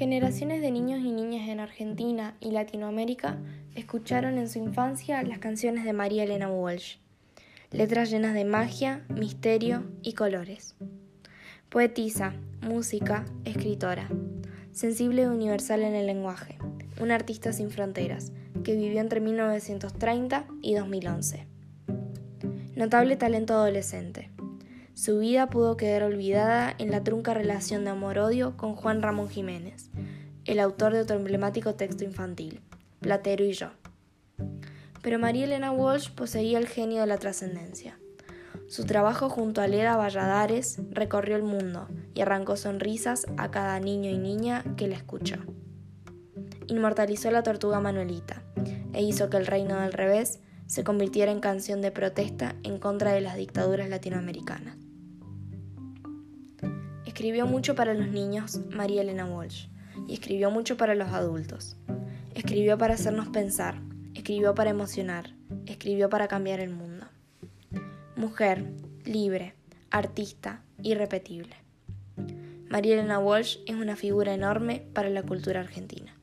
Generaciones de niños y niñas en Argentina y Latinoamérica escucharon en su infancia las canciones de María Elena Walsh, letras llenas de magia, misterio y colores. Poetisa, música, escritora, sensible e universal en el lenguaje, un artista sin fronteras, que vivió entre 1930 y 2011. Notable talento adolescente. Su vida pudo quedar olvidada en la trunca relación de amor-odio con Juan Ramón Jiménez, el autor de otro emblemático texto infantil, Platero y yo. Pero María Elena Walsh poseía el genio de la trascendencia. Su trabajo junto a Leda Valladares recorrió el mundo y arrancó sonrisas a cada niño y niña que la escuchó. Inmortalizó la tortuga Manuelita e hizo que el reino del revés se convirtiera en canción de protesta en contra de las dictaduras latinoamericanas. Escribió mucho para los niños María Elena Walsh y escribió mucho para los adultos. Escribió para hacernos pensar, escribió para emocionar, escribió para cambiar el mundo. Mujer, libre, artista, irrepetible. María Elena Walsh es una figura enorme para la cultura argentina.